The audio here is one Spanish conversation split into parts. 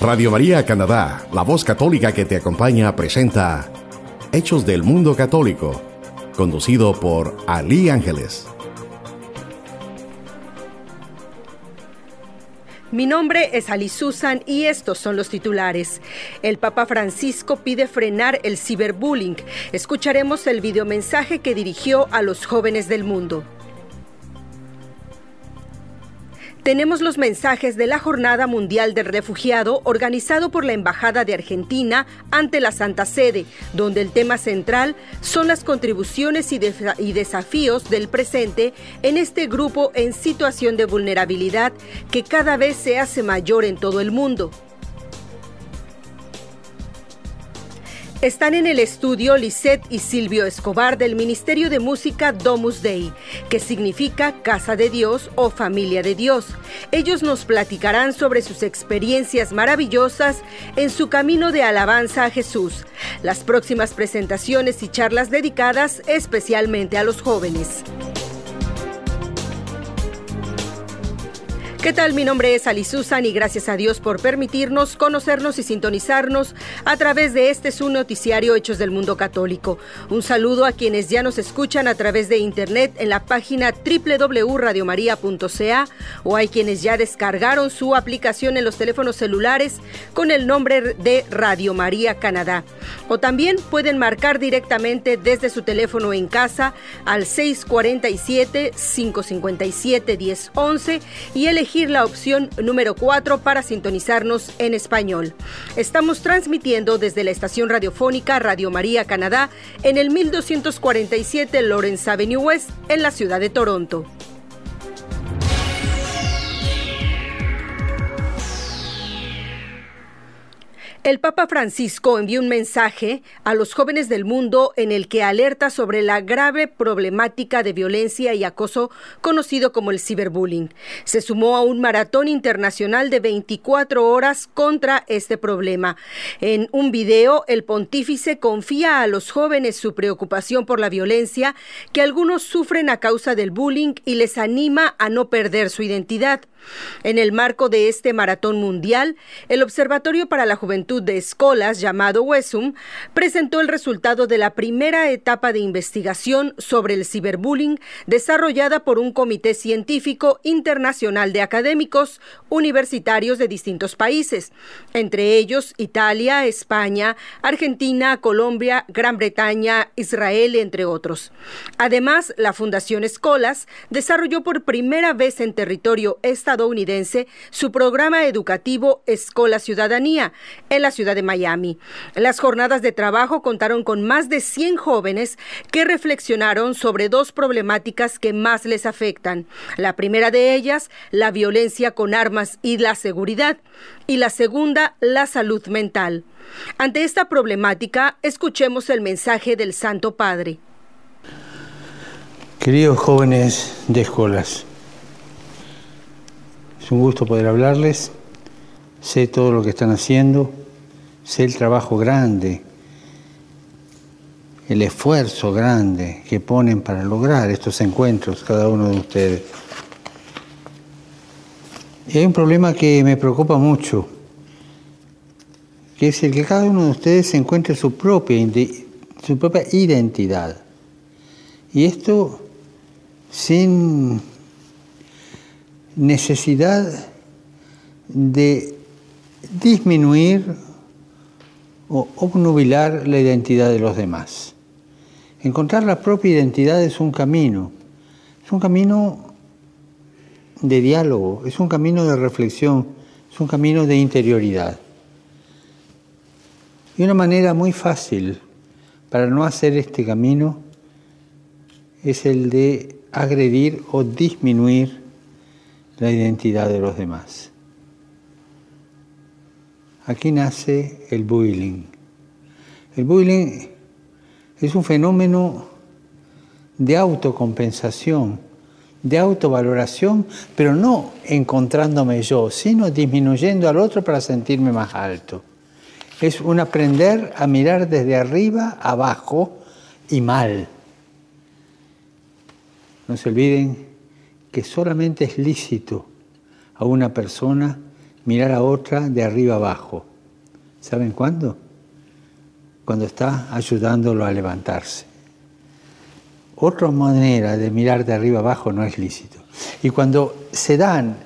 Radio María Canadá, la voz católica que te acompaña, presenta Hechos del Mundo Católico, conducido por Ali Ángeles. Mi nombre es Ali Susan y estos son los titulares. El Papa Francisco pide frenar el ciberbullying. Escucharemos el videomensaje que dirigió a los jóvenes del mundo. Tenemos los mensajes de la Jornada Mundial del Refugiado organizado por la Embajada de Argentina ante la Santa Sede, donde el tema central son las contribuciones y, y, desafíos del presente en este grupo en situación de vulnerabilidad que cada vez se hace mayor en todo el mundo. Están en el estudio Lisette y Silvio Escobar del Ministerio de Música Domus Dei, que significa Casa de Dios o Familia de Dios. Ellos nos platicarán sobre sus experiencias maravillosas en su camino de alabanza a Jesús, las próximas presentaciones y charlas dedicadas especialmente a los jóvenes. ¿Qué tal? Mi nombre es Ali Susan y gracias a Dios por permitirnos conocernos y sintonizarnos a través de este su noticiario Hechos del Mundo Católico. Un saludo a quienes ya nos escuchan a través de internet en la página www.radiomaria.ca o hay quienes ya descargaron su aplicación en los teléfonos celulares con el nombre de Radio María Canadá. O también pueden marcar directamente desde su teléfono en casa al 647 557 1011 y elegir la opción número 4 para sintonizarnos en español. Estamos transmitiendo desde la estación radiofónica Radio María Canadá en el 1247 Lawrence Avenue West en la ciudad de Toronto. El Papa Francisco envió un mensaje a los jóvenes del mundo en el que alerta sobre la grave problemática de violencia y acoso conocido como el ciberbullying. Se sumó a un maratón internacional de 24 horas contra este problema. En un video, el pontífice confía a los jóvenes su preocupación por la violencia que algunos sufren a causa del bullying y les anima a no perder su identidad. En el marco de este maratón mundial, el Observatorio para la Juventud de Escolas, llamado WESUM, presentó el resultado de la primera etapa de investigación sobre el ciberbullying desarrollada por un comité científico internacional de académicos universitarios de distintos países, entre ellos Italia, España, Argentina, Colombia, Gran Bretaña, Israel, entre otros. Además, la Fundación Escolas desarrolló por primera vez en territorio estadounidense estadounidense su programa educativo Escola Ciudadanía en la ciudad de Miami. Las jornadas de trabajo contaron con más de 100 jóvenes que reflexionaron sobre dos problemáticas que más les afectan. La primera de ellas, la violencia con armas y la seguridad, y la segunda, la salud mental. Ante esta problemática, escuchemos el mensaje del Santo Padre. Queridos jóvenes de un gusto poder hablarles. Sé todo lo que están haciendo, sé el trabajo grande, el esfuerzo grande que ponen para lograr estos encuentros cada uno de ustedes. Y hay un problema que me preocupa mucho, que es el que cada uno de ustedes encuentre su propia, su propia identidad. Y esto sin necesidad de disminuir o obnubilar la identidad de los demás. Encontrar la propia identidad es un camino, es un camino de diálogo, es un camino de reflexión, es un camino de interioridad. Y una manera muy fácil para no hacer este camino es el de agredir o disminuir la identidad de los demás. Aquí nace el bullying. El bullying es un fenómeno de autocompensación, de autovaloración, pero no encontrándome yo, sino disminuyendo al otro para sentirme más alto. Es un aprender a mirar desde arriba, abajo y mal. No se olviden que solamente es lícito a una persona mirar a otra de arriba abajo. ¿Saben cuándo? Cuando está ayudándolo a levantarse. Otra manera de mirar de arriba abajo no es lícito. Y cuando se dan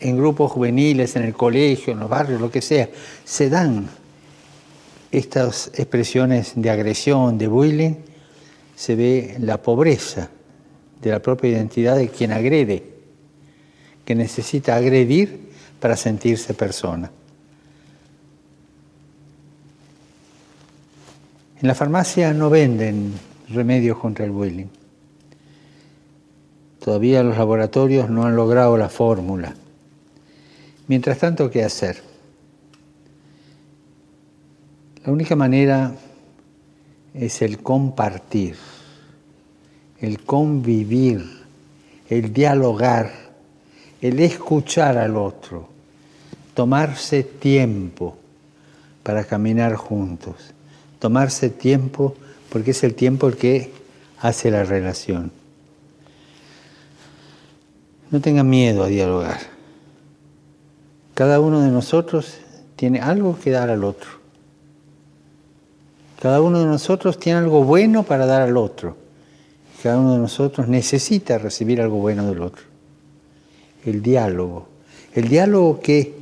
en grupos juveniles, en el colegio, en los barrios, lo que sea, se dan estas expresiones de agresión, de bullying, se ve la pobreza de la propia identidad de quien agrede, que necesita agredir para sentirse persona. En la farmacia no venden remedios contra el bullying. Todavía los laboratorios no han logrado la fórmula. Mientras tanto, ¿qué hacer? La única manera es el compartir, el convivir, el dialogar, el escuchar al otro, tomarse tiempo para caminar juntos, tomarse tiempo porque es el tiempo el que hace la relación. No tengan miedo a dialogar. Cada uno de nosotros tiene algo que dar al otro. Cada uno de nosotros tiene algo bueno para dar al otro. Cada uno de nosotros necesita recibir algo bueno del otro. El diálogo. El diálogo que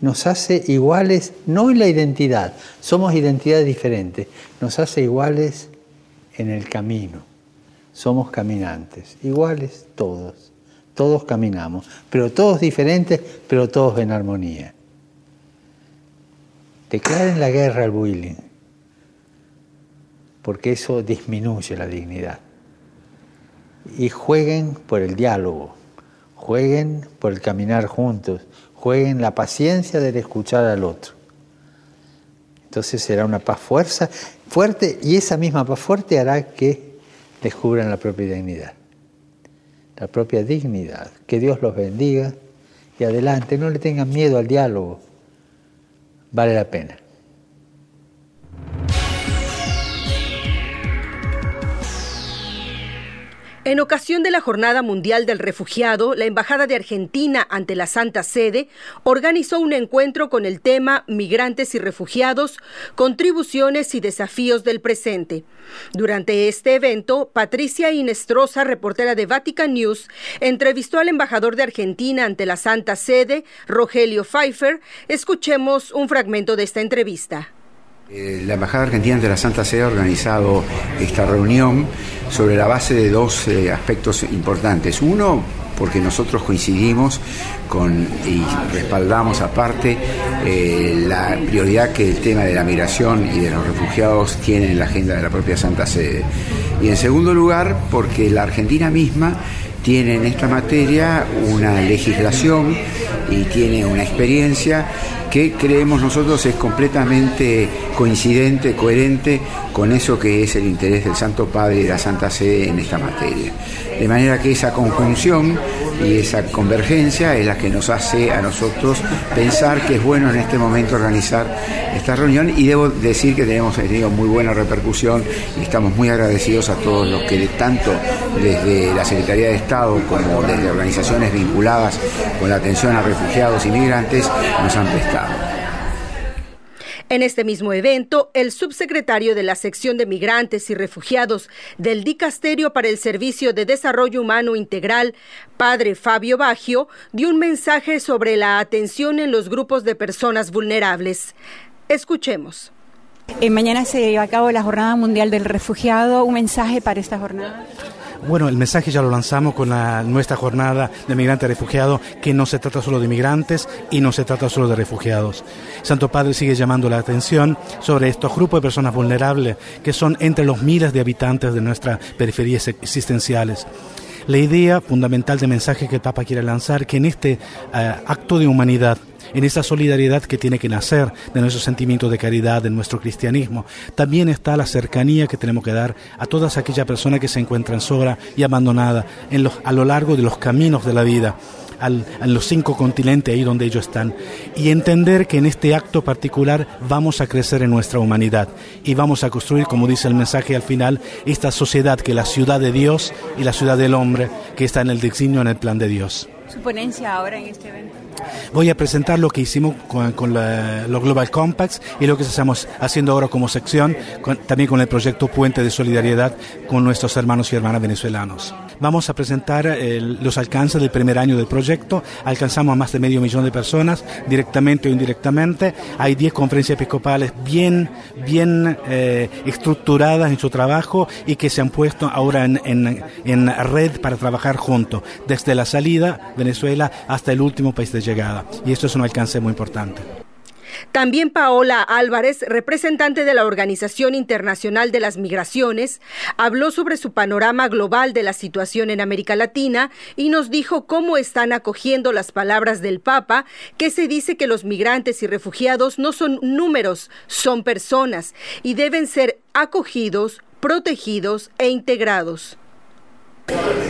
nos hace iguales, no en la identidad, somos identidades diferentes, nos hace iguales en el camino. Somos caminantes, iguales todos, todos caminamos, pero todos diferentes, pero todos en armonía. Declaren la guerra al bullying porque eso disminuye la dignidad. Y jueguen por el diálogo, jueguen por el caminar juntos, jueguen la paciencia del escuchar al otro. Entonces será una paz fuerza, fuerte y esa misma paz fuerte hará que descubran la propia dignidad. La propia dignidad. Que Dios los bendiga y adelante, no le tengan miedo al diálogo. Vale la pena. En ocasión de la Jornada Mundial del Refugiado, la Embajada de Argentina ante la Santa Sede organizó un encuentro con el tema Migrantes y Refugiados, contribuciones y desafíos del presente. Durante este evento, Patricia Inestrosa, reportera de Vatican News, entrevistó al embajador de Argentina ante la Santa Sede, Rogelio Pfeiffer. Escuchemos un fragmento de esta entrevista. Eh, la Embajada Argentina de la Santa Sede ha organizado esta reunión sobre la base de dos eh, aspectos importantes. Uno, porque nosotros coincidimos con y respaldamos aparte eh, la prioridad que el tema de la migración y de los refugiados tiene en la agenda de la propia Santa Sede. Y en segundo lugar, porque la Argentina misma tiene en esta materia una legislación y tiene una experiencia que creemos nosotros es completamente coincidente, coherente con eso que es el interés del Santo Padre y de la Santa Sede en esta materia. De manera que esa conjunción y esa convergencia es la que nos hace a nosotros pensar que es bueno en este momento organizar esta reunión y debo decir que tenemos tenido muy buena repercusión y estamos muy agradecidos a todos los que tanto desde la Secretaría de Estado como desde organizaciones vinculadas con la atención a refugiados y migrantes nos han prestado. En este mismo evento, el subsecretario de la sección de migrantes y refugiados del Dicasterio para el Servicio de Desarrollo Humano Integral, padre Fabio Baggio, dio un mensaje sobre la atención en los grupos de personas vulnerables. Escuchemos. Eh, mañana se lleva a cabo la Jornada Mundial del Refugiado. ¿Un mensaje para esta jornada? Bueno, el mensaje ya lo lanzamos con nuestra jornada de migrante refugiado, que no se trata solo de migrantes y no se trata solo de refugiados. Santo Padre sigue llamando la atención sobre estos grupos de personas vulnerables que son entre los miles de habitantes de nuestras periferias existenciales. La idea fundamental de mensaje que el Papa quiere lanzar, que en este eh, acto de humanidad en esa solidaridad que tiene que nacer de nuestro sentimiento de caridad, de nuestro cristianismo. También está la cercanía que tenemos que dar a todas aquellas personas que se encuentran sola y abandonadas en a lo largo de los caminos de la vida. Al, a los cinco continentes ahí donde ellos están y entender que en este acto particular vamos a crecer en nuestra humanidad y vamos a construir, como dice el mensaje al final, esta sociedad que es la ciudad de Dios y la ciudad del hombre que está en el designio, en el plan de Dios. Ponencia ahora en este evento? Voy a presentar lo que hicimos con, los Global Compacts y lo que estamos haciendo ahora como sección, también con el proyecto Puente de Solidaridad con nuestros hermanos y hermanas venezolanos. Vamos a presentar los alcances del primer año del proyecto. Alcanzamos a más de medio millón de personas, directamente o indirectamente. Hay 10 conferencias episcopales bien, bien eh, estructuradas en su trabajo y que se han puesto ahora en, en red para trabajar juntos, desde la salida Venezuela hasta el último país de llegada. Y esto es un alcance muy importante. También Paola Álvarez, representante de la Organización Internacional de las Migraciones, habló sobre su panorama global de la situación en América Latina y nos dijo cómo están acogiendo las palabras del Papa, que se dice que los migrantes y refugiados no son números, son personas y deben ser acogidos, protegidos e integrados.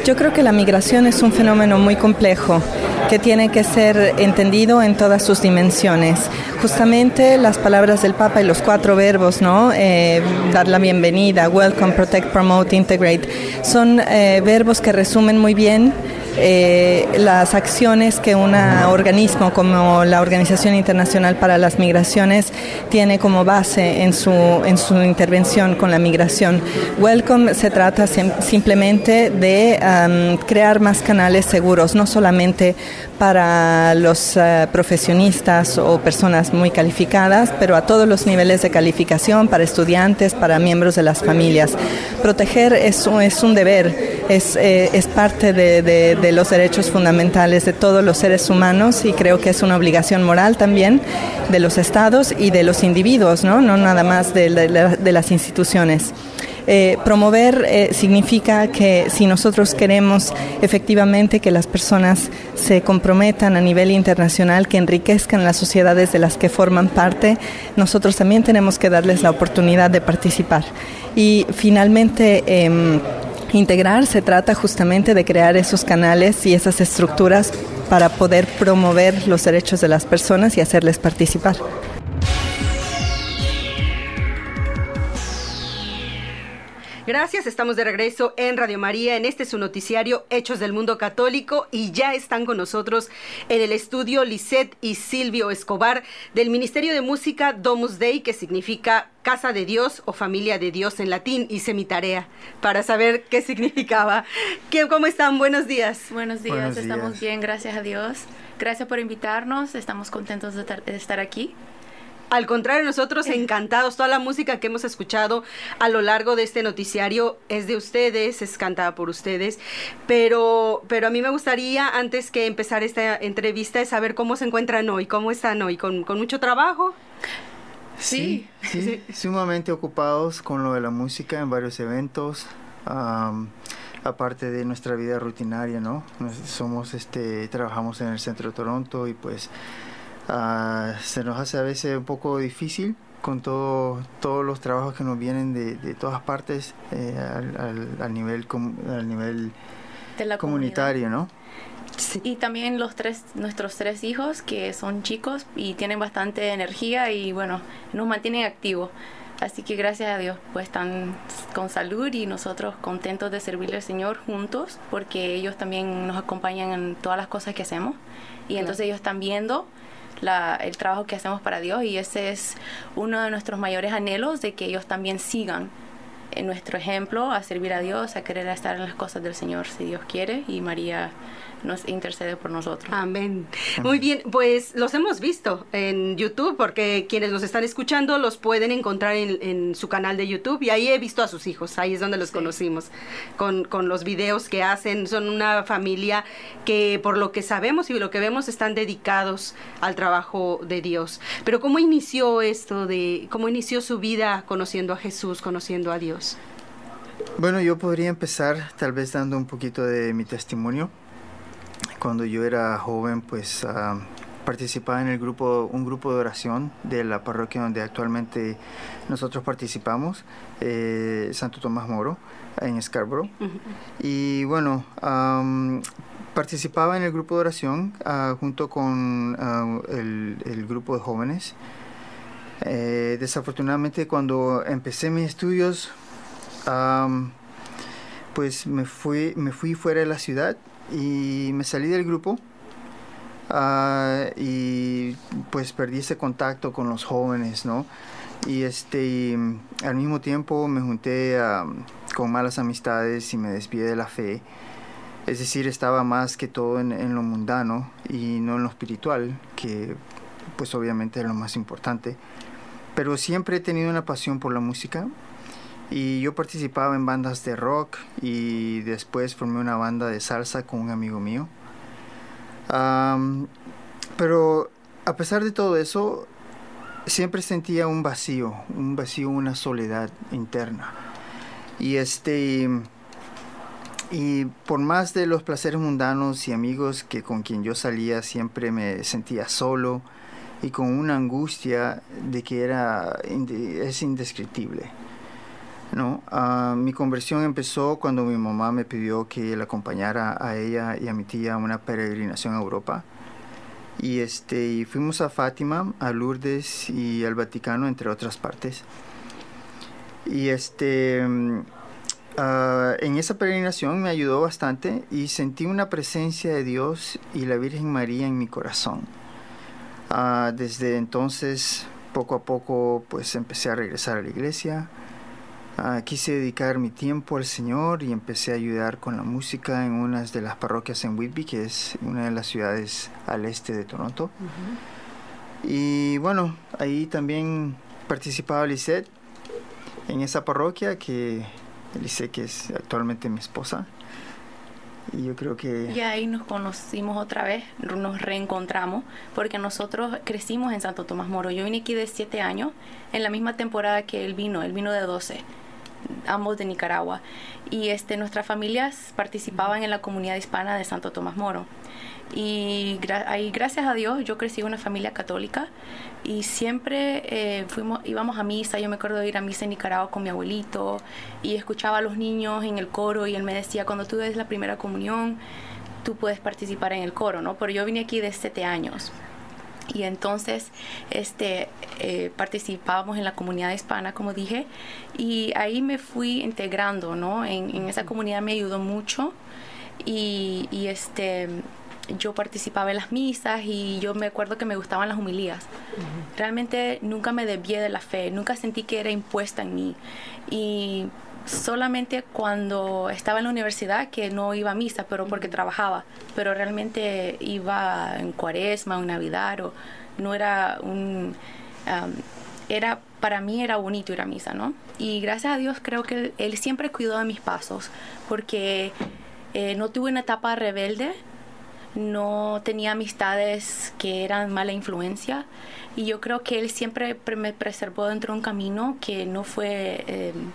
Yo creo que la migración es un fenómeno muy complejo que tiene que ser entendido en todas sus dimensiones. Justamente las palabras del Papa y los cuatro verbos, ¿no? Eh, dar la bienvenida, welcome, protect, promote, integrate, son eh, verbos que resumen muy bien eh, las acciones que un organismo como la Organización Internacional para las Migraciones tiene como base en su, en su intervención con la migración. Welcome se trata simplemente de crear más canales seguros, no solamente para los uh, profesionistas o personas muy calificadas, pero a todos los niveles de calificación, para estudiantes, para miembros de las familias. Proteger es, un deber, es, eh, parte de, de, de, los derechos fundamentales de todos los seres humanos y creo que es una obligación moral también de los estados y de los individuos, no, no nada más de, de las instituciones. Eh, promover eh, significa que si nosotros queremos efectivamente que las personas se comprometan a nivel internacional, que enriquezcan las sociedades de las que forman parte, nosotros también tenemos que darles la oportunidad de participar. Y finalmente, em, integrar se trata justamente de crear esos canales y esas estructuras para poder promover los derechos de las personas y hacerles participar. Gracias, estamos de regreso en Radio María, en este su noticiario Hechos del Mundo Católico y ya están con nosotros en el estudio Lisette y Silvio Escobar del Ministerio de Música Domus Dei, que significa Casa de Dios o Familia de Dios en latín. Hice mi tarea para saber qué significaba. ¿Qué, ¿Cómo están? Buenos días. Buenos días, estamos bien, gracias a Dios. Gracias por invitarnos, estamos contentos de estar aquí. Al contrario, nosotros encantados. Toda la música que hemos escuchado a lo largo de este noticiario es de ustedes, es cantada por ustedes. Pero, pero a mí me gustaría, antes que empezar esta entrevista, saber cómo se encuentran hoy, cómo están hoy, con, mucho trabajo. Sí, sí, sumamente ocupados con lo de la música en varios eventos. aparte de nuestra vida rutinaria, ¿no? Somos, este, trabajamos en el centro de Toronto y pues Ah, se nos hace a veces un poco difícil con todo, todos los trabajos que nos vienen de, de todas partes eh, al, al, nivel, al nivel comunitario, ¿no? Y también los tres, nuestros tres hijos que son chicos y tienen bastante energía y bueno, nos mantienen activos. Así que gracias a Dios, pues están con salud y nosotros contentos de servirle al Señor juntos, porque ellos también nos acompañan en todas las cosas que hacemos. Y entonces ellos están viendo el trabajo que hacemos para Dios y ese es uno de nuestros mayores anhelos de que ellos también sigan en nuestro ejemplo a servir a Dios, a querer estar en las cosas del Señor si Dios quiere y María nos intercede por nosotros. Amén. Muy bien, pues los hemos visto en YouTube porque quienes nos están escuchando los pueden encontrar en, su canal de YouTube y ahí he visto a sus hijos, ahí es donde los conocimos, con, con los videos que hacen, son una familia que por lo que sabemos y lo que vemos están dedicados al trabajo de Dios. Pero ¿cómo inició esto de, cómo inició su vida conociendo a Jesús, conociendo a Dios? Bueno, yo podría empezar tal vez dando un poquito de mi testimonio cuando yo era joven, pues uh, participaba en el grupo, un grupo de oración de la parroquia donde actualmente nosotros participamos, eh, Santo Tomás Moro, en Scarborough. Y bueno, participaba en el grupo de oración uh, junto con el, el, grupo de jóvenes. Eh, desafortunadamente cuando empecé mis estudios, pues me fui, me fui fuera de la ciudad y me salí del grupo ah, y pues perdí ese contacto con los jóvenes, ¿no? Y este, al mismo tiempo me junté con malas amistades y me desvié de la fe. Es decir, estaba más que todo en, en, lo mundano y no en lo espiritual, que pues obviamente es lo más importante. Pero siempre he tenido una pasión por la música y yo participaba en bandas de rock y después formé una banda de salsa con un amigo mío. pero a pesar de todo eso, siempre sentía un vacío, un vacío, una soledad interna. Y este y por más de los placeres mundanos y amigos que con quien yo salía siempre me sentía solo y con una angustia de que era es indescriptible. No, ah, mi conversión empezó cuando mi mamá me pidió que la acompañara a ella y a mi tía a una peregrinación a Europa. Y este, y fuimos a Fátima, a Lourdes y al Vaticano, entre otras partes. Y este, mm, ah, en esa peregrinación me ayudó bastante y sentí una presencia de Dios y la Virgen María en mi corazón. Ah, desde entonces, poco a poco, pues empecé a regresar a la iglesia Ah, quise dedicar mi tiempo al Señor y empecé a ayudar con la música en una de las parroquias en Whitby, que es una de las ciudades al este de Toronto. Y bueno, ahí también participaba Lisette en esa parroquia, que Lisette que es actualmente mi esposa. Y yo creo que... Y ahí nos conocimos otra vez, nos reencontramos, porque nosotros crecimos en Santo Tomás Moro. Yo vine aquí de 7 años, en la misma temporada que él vino, él vino de 12 ambos de Nicaragua. Y este, nuestras familias participaban en la comunidad hispana de Santo Tomás Moro. Y gracias a Dios, yo crecí en una familia católica y siempre eh, fuimos, íbamos a misa. Yo me acuerdo de ir a misa en Nicaragua con mi abuelito y escuchaba a los niños en el coro y él me decía, cuando tú des la primera comunión, tú puedes participar en el coro, ¿no? Pero yo vine aquí de siete años. Y entonces este, eh, participábamos en la comunidad hispana, como dije, y ahí me fui integrando, ¿no? En, esa comunidad me ayudó mucho y, y, este, yo participaba en las misas y yo me acuerdo que me gustaban las humilías. Realmente nunca me desvié de la fe, nunca sentí que era impuesta en mí. Y solamente cuando estaba en la universidad que no iba a misa, pero porque trabajaba, pero realmente iba en cuaresma o en navidad o no era un... era para mí era bonito ir a misa, ¿no? Y gracias a Dios creo que él, siempre cuidó de mis pasos, porque eh, no tuve una etapa rebelde, no tenía amistades que eran mala influencia y yo creo que él siempre me preservó dentro de un camino que no fue em,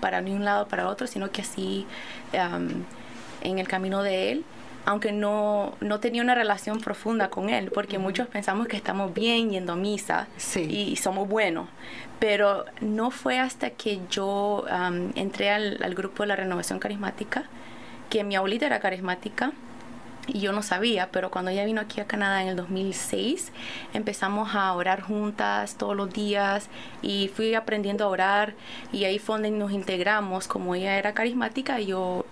para ni un lado para otro, sino que así en el camino de Él, aunque no, no tenía una relación profunda con Él, porque muchos pensamos que estamos bien yendo a misa y, somos buenos, pero no fue hasta que yo entré al, al grupo de la renovación carismática, que mi abuelita era carismática, y yo no sabía, pero cuando ella vino aquí a Canadá en el 2006, empezamos a orar juntas todos los días y fui aprendiendo a orar y ahí fue donde nos integramos, como ella era carismática, yo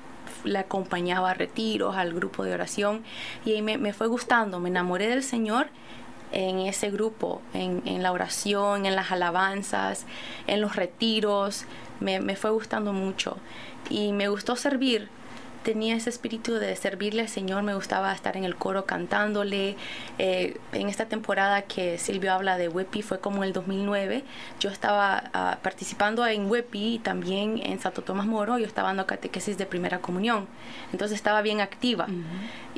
la acompañaba a retiros, al grupo de oración y ahí me, fue gustando, me enamoré del Señor en ese grupo, en, la oración, en las alabanzas, en los retiros, me fue gustando mucho y me gustó servir tenía ese espíritu de servirle al Señor, me gustaba estar en el coro cantándole. Eh, en esta temporada que Silvio habla de WEPI fue como el 2009, yo estaba ah, participando en WEPI y también en Santo Tomás Moro, yo estaba dando catequesis de primera comunión, entonces estaba bien activa.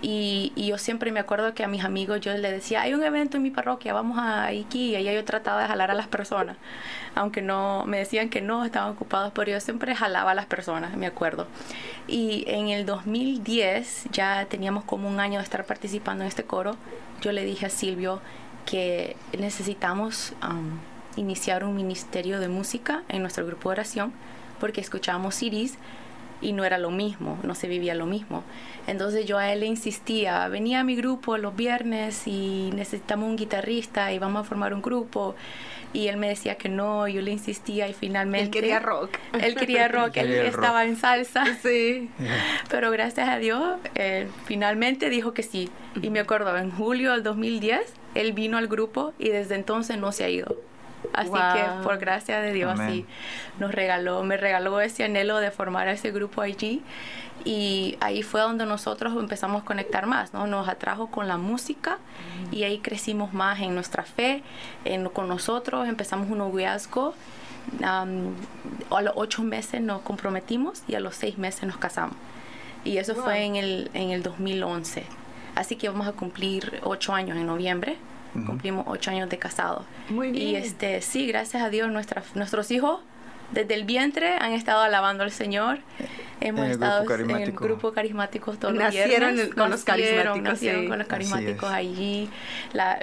Y, yo siempre me acuerdo que a mis amigos yo les decía, hay un evento en mi parroquia, vamos a aquí, y allá yo trataba de jalar a las personas, aunque no me decían que no, estaban ocupados, pero yo siempre jalaba a las personas, me acuerdo. Y en el 2010, ya teníamos como un año de estar participando en este coro, yo le dije a Silvio que necesitamos iniciar un ministerio de música en nuestro grupo de oración porque escuchábamos CDs y no era lo mismo, no se vivía lo mismo. Entonces yo a él le insistía, venía a mi grupo los viernes y necesitamos un guitarrista y vamos a formar un grupo. Y él me decía que no, yo le insistía y finalmente... Él quería rock. Él quería rock, él, estaba en salsa. Sí. Pero gracias a Dios, finalmente dijo que sí. Y me acuerdo, en julio del 2010, él vino al grupo y desde entonces no se ha ido. Así que por gracia de Dios, sí, nos regaló, me regaló ese anhelo de formar ese grupo allí y ahí fue donde nosotros empezamos a conectar más, ¿no? Nos atrajo con la música y ahí crecimos más en nuestra fe, en, con nosotros, empezamos un noviazgo, a los ocho meses nos comprometimos y a los seis meses nos casamos. Y eso fue en el, en el 2011. Así que vamos a cumplir ocho años en noviembre. Cumplimos ocho años de casado. Muy bien. Y este, sí, gracias a Dios, nuestra, nuestros hijos desde el vientre han estado alabando al Señor. Hemos estado en el grupo carismático todos los viernes. con los carismáticos. Nacieron con los carismáticos allí.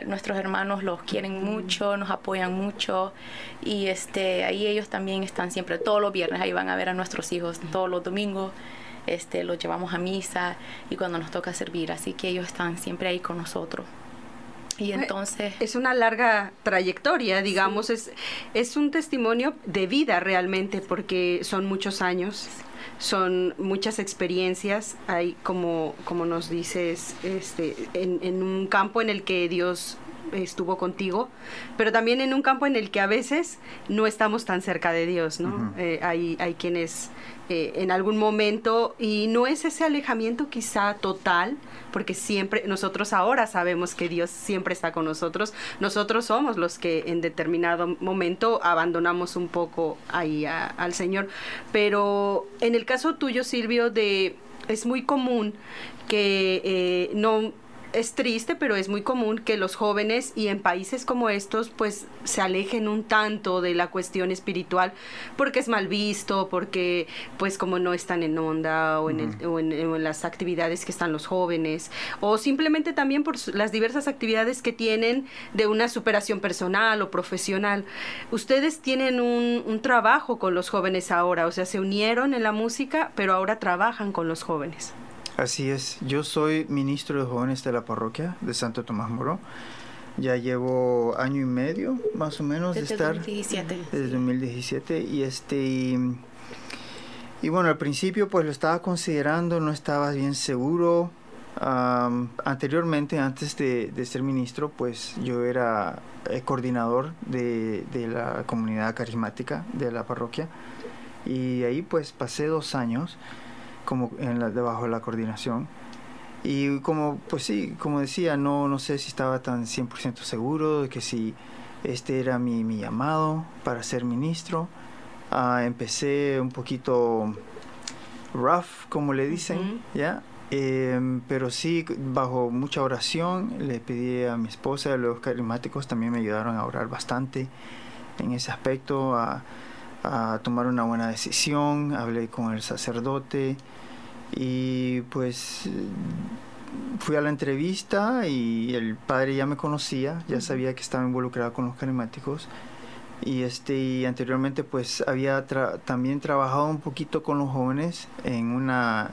nuestros hermanos los quieren mucho, nos apoyan mucho. Y este ahí ellos también están siempre, todos los viernes, ahí van a ver a nuestros hijos, todos los domingos. Este, los llevamos a misa y cuando nos toca servir. Así que ellos están siempre ahí con nosotros. Y entonces... Es una larga trayectoria, digamos, es, es un testimonio de vida realmente, porque son muchos años, son muchas experiencias, hay como, como nos dices, este, en, en un campo en el que Dios estuvo contigo, pero también en un campo en el que a veces no estamos tan cerca de Dios, ¿no? Eh, hay, hay quienes eh, en algún momento, y no es ese alejamiento quizá total, porque siempre, nosotros ahora sabemos que Dios siempre está con nosotros, nosotros somos los que en determinado momento abandonamos un poco ahí al Señor, pero en el caso tuyo, Silvio, de es muy común que eh, no es triste, pero es muy común que los jóvenes y en países como estos pues se alejen un tanto de la cuestión espiritual porque es mal visto, porque pues como no están en onda o en, en, las actividades que están los jóvenes o simplemente también por las diversas actividades que tienen de una superación personal o profesional. Ustedes tienen un, un trabajo con los jóvenes ahora, o sea, se unieron en la música, pero ahora trabajan con los jóvenes. Así es, yo soy ministro de jóvenes de la parroquia de Santo Tomás Moro. Ya llevo año y medio más o menos desde de estar 2017. desde 2017 y este y, bueno al principio pues lo estaba considerando no estaba bien seguro. Anteriormente antes de, ser ministro pues yo era eh, coordinador de, de la comunidad carismática de la parroquia. Y ahí pues pasé dos años como en la, debajo de la coordinación. Y como, pues sí, como decía, no, no sé si estaba tan 100% seguro de que si este era mi, mi llamado para ser ministro. Uh, empecé un poquito rough, como le dicen, ¿ya? Em, pero sí, bajo mucha oración, le pedí a mi esposa, los carismáticos también me ayudaron a orar bastante en ese aspecto, a, a tomar una buena decisión, hablé con el sacerdote, y pues fui a la entrevista y el padre ya me conocía, ya sabía que estaba involucrado con los carismáticos. Y este y anteriormente pues había también trabajado un poquito con los jóvenes en una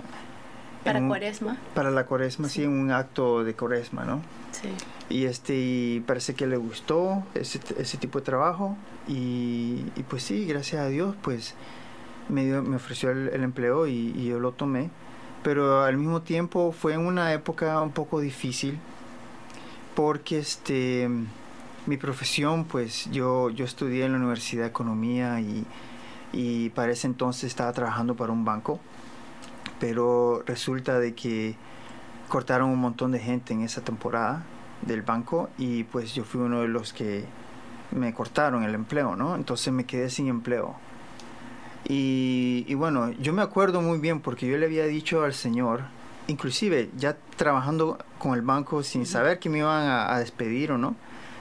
para cuaresma. para la cuaresma sí. en un acto de cuaresma no sí y este y parece que le gustó ese, ese tipo de trabajo y, y, pues sí gracias a Dios pues me, dio, me ofreció el, el empleo y, y yo lo tomé. Pero al mismo tiempo fue una época un poco difícil porque este mi profesión pues yo yo estudié en la Universidad de Economía y, y para ese entonces estaba trabajando para un banco pero resulta de que cortaron un montón de gente en esa temporada del banco y pues yo fui uno de los que me cortaron el empleo, ¿no? Entonces me quedé sin empleo. Y, bueno, yo me acuerdo muy bien porque yo le había dicho al Señor, inclusive ya trabajando con el banco sin saber que me iban a, despedir o no,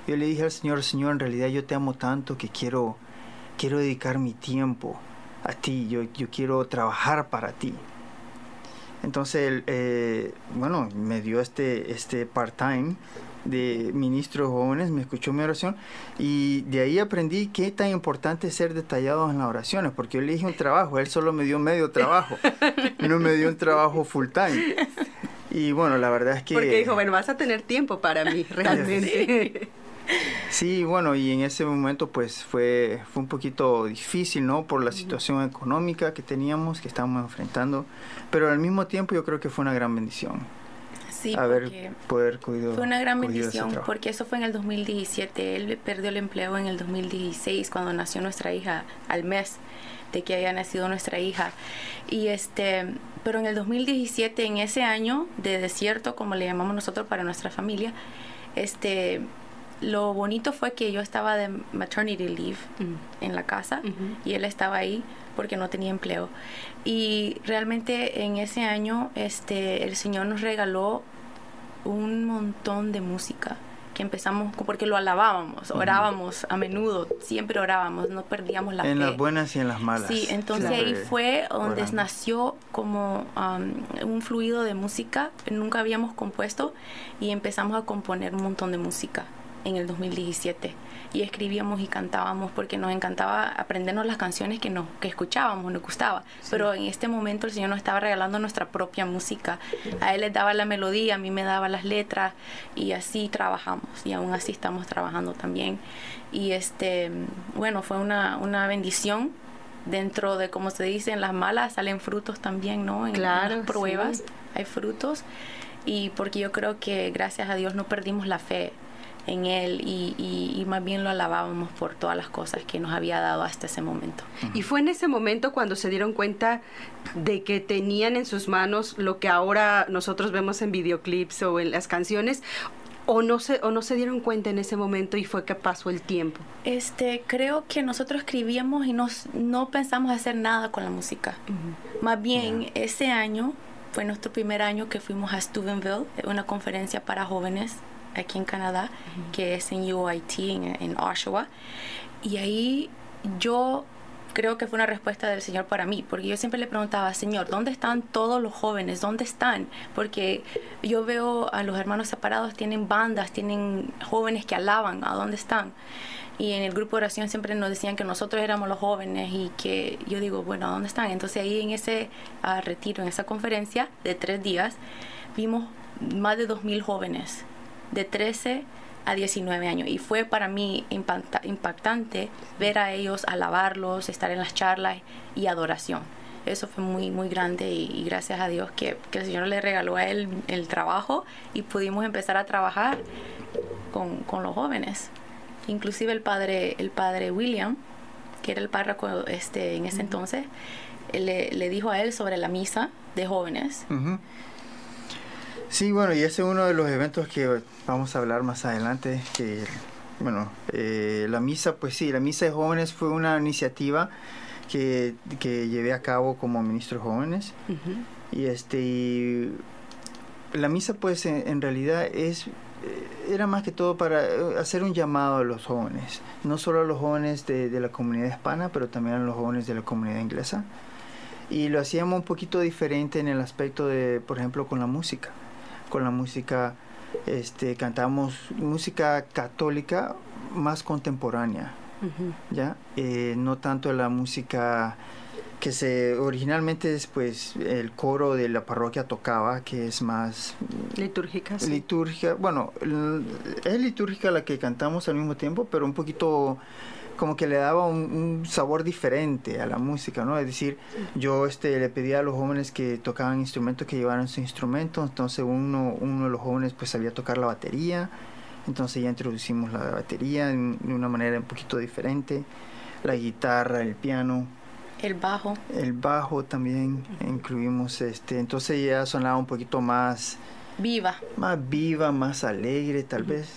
yo le dije al Señor, Señor, en realidad yo te amo tanto que quiero, quiero dedicar mi tiempo a ti, yo, yo quiero trabajar para ti. Entonces, eh, bueno, me dio este, este part-time de ministros jóvenes, me escuchó mi oración y de ahí aprendí qué tan importante es ser detallados en las oraciones, porque yo le dije un trabajo, él solo me dio medio trabajo, no me dio un trabajo full time. Y bueno, la verdad es que... Porque dijo, bueno, vas a tener tiempo para mí, realmente. Sí, bueno, y en ese momento pues fue, fue un poquito difícil, ¿no? Por la situación económica que teníamos, que estábamos enfrentando, pero al mismo tiempo yo creo que fue una gran bendición. Sí, haber poder cuidar. fue una gran bendición porque eso fue en el 2017. Él perdió el empleo en el 2016 cuando nació nuestra hija al mes de que haya nacido nuestra hija. Y este, pero en el 2017, en ese año de desierto, como le llamamos nosotros para nuestra familia, este, lo bonito fue que yo estaba de maternity leave en la casa y él estaba ahí porque no tenía empleo. Y realmente en ese año este el Señor nos regaló un montón de música que empezamos porque lo alabábamos, orábamos a menudo, siempre orábamos, no perdíamos la En fe. las buenas y en las malas. Sí, entonces Siempre ahí fue donde nació como um, un fluido de música. Nunca habíamos compuesto y empezamos a componer un montón de música en el 2017 y escribíamos y cantábamos porque nos encantaba aprendernos las canciones que nos que escuchábamos, nos gustaba. Pero en este momento el Señor nos estaba regalando nuestra propia música. A él le daba la melodía, a mí me daba las letras y así trabajamos y aún así estamos trabajando también. Y este, bueno, fue una, una bendición dentro de, como se dice, en las malas salen frutos también, ¿no? En, en Claro, las pruebas sí. hay frutos. Y porque yo creo que gracias a Dios no perdimos la fe en Él y, y- y más bien lo alabábamos por todas las cosas que nos había dado hasta ese momento. Y fue en ese momento cuando se dieron cuenta de que tenían en sus manos lo que ahora nosotros vemos en videoclips o en las canciones, o no se, o no se dieron cuenta en ese momento y fue que pasó el tiempo. Este, creo que nosotros escribíamos y nos, no pensamos hacer nada con la música. Más bien, ese año fue nuestro primer año que fuimos a Steubenville, una conferencia para jóvenes aquí en Canadá, que es en UIT, en, en Oshawa. Y ahí yo creo que fue una respuesta del Señor para mí, porque yo siempre le preguntaba, Señor, ¿dónde están todos los jóvenes? ¿Dónde están? Porque yo veo a los hermanos separados, tienen bandas, tienen jóvenes que alaban, ¿a dónde están? Y en el grupo de oración siempre nos decían que nosotros éramos los jóvenes y que yo digo, bueno, ¿a dónde están? Entonces ahí en ese ah, retiro, en esa conferencia de tres días, vimos más de 2.000 jóvenes de 13 a 19 años y fue para mí impacta- impactante ver a ellos, alabarlos, estar en las charlas y adoración. Eso fue muy, muy grande y, y gracias a Dios que, que el Señor le regaló a él el trabajo y pudimos empezar a trabajar con, con los jóvenes. Inclusive el padre, el padre William, que era el párroco este, en ese entonces, le, le dijo a él sobre la misa de jóvenes. Ujú. Sí, bueno, y ese es uno de los eventos que vamos a hablar más adelante, que, bueno, eh, la misa, pues sí, la misa de jóvenes fue una iniciativa que, que llevé a cabo como ministro de jóvenes. Y este, y la misa pues en, en realidad es, eh, era más que todo para eh, hacer un llamado a los jóvenes, no solo a los jóvenes de, de la comunidad hispana, pero también a los jóvenes de la comunidad inglesa. Y lo hacíamos un poquito diferente en el aspecto de, por ejemplo, con la música. Con la música, este, cantamos música católica más contemporánea, ¿ya? Eh, no tanto la música que se originalmente es pues el coro de la parroquia tocaba, que es más Litúrgica, sí. litúrgica, bueno, es litúrgica la que cantamos al mismo tiempo, pero un poquito como que le daba un, un sabor diferente a la música, ¿no? Es decir, yo este le pedía a los jóvenes que tocaban instrumentos que llevaran su instrumento, entonces uno, uno de los jóvenes pues sabía tocar la batería, entonces ya introducimos la batería en- de una manera un poquito diferente, la guitarra, el piano, El bajo. el bajo también incluimos este, entonces ya sonaba un poquito más Viva. más viva, más alegre, tal vez.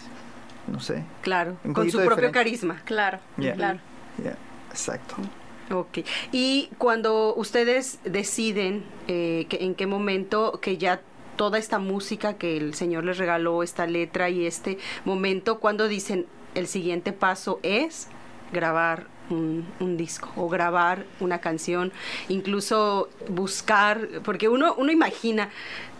No sé. Claro, con su propio carisma. Claro, claro. Exacto. Ok. Y cuando ustedes deciden eh, que, en qué momento que ya toda esta música que el Señor les regaló, esta letra y este momento, cuando dicen el siguiente paso es grabar un, un disco o grabar una canción, incluso buscar, porque uno, uno imagina,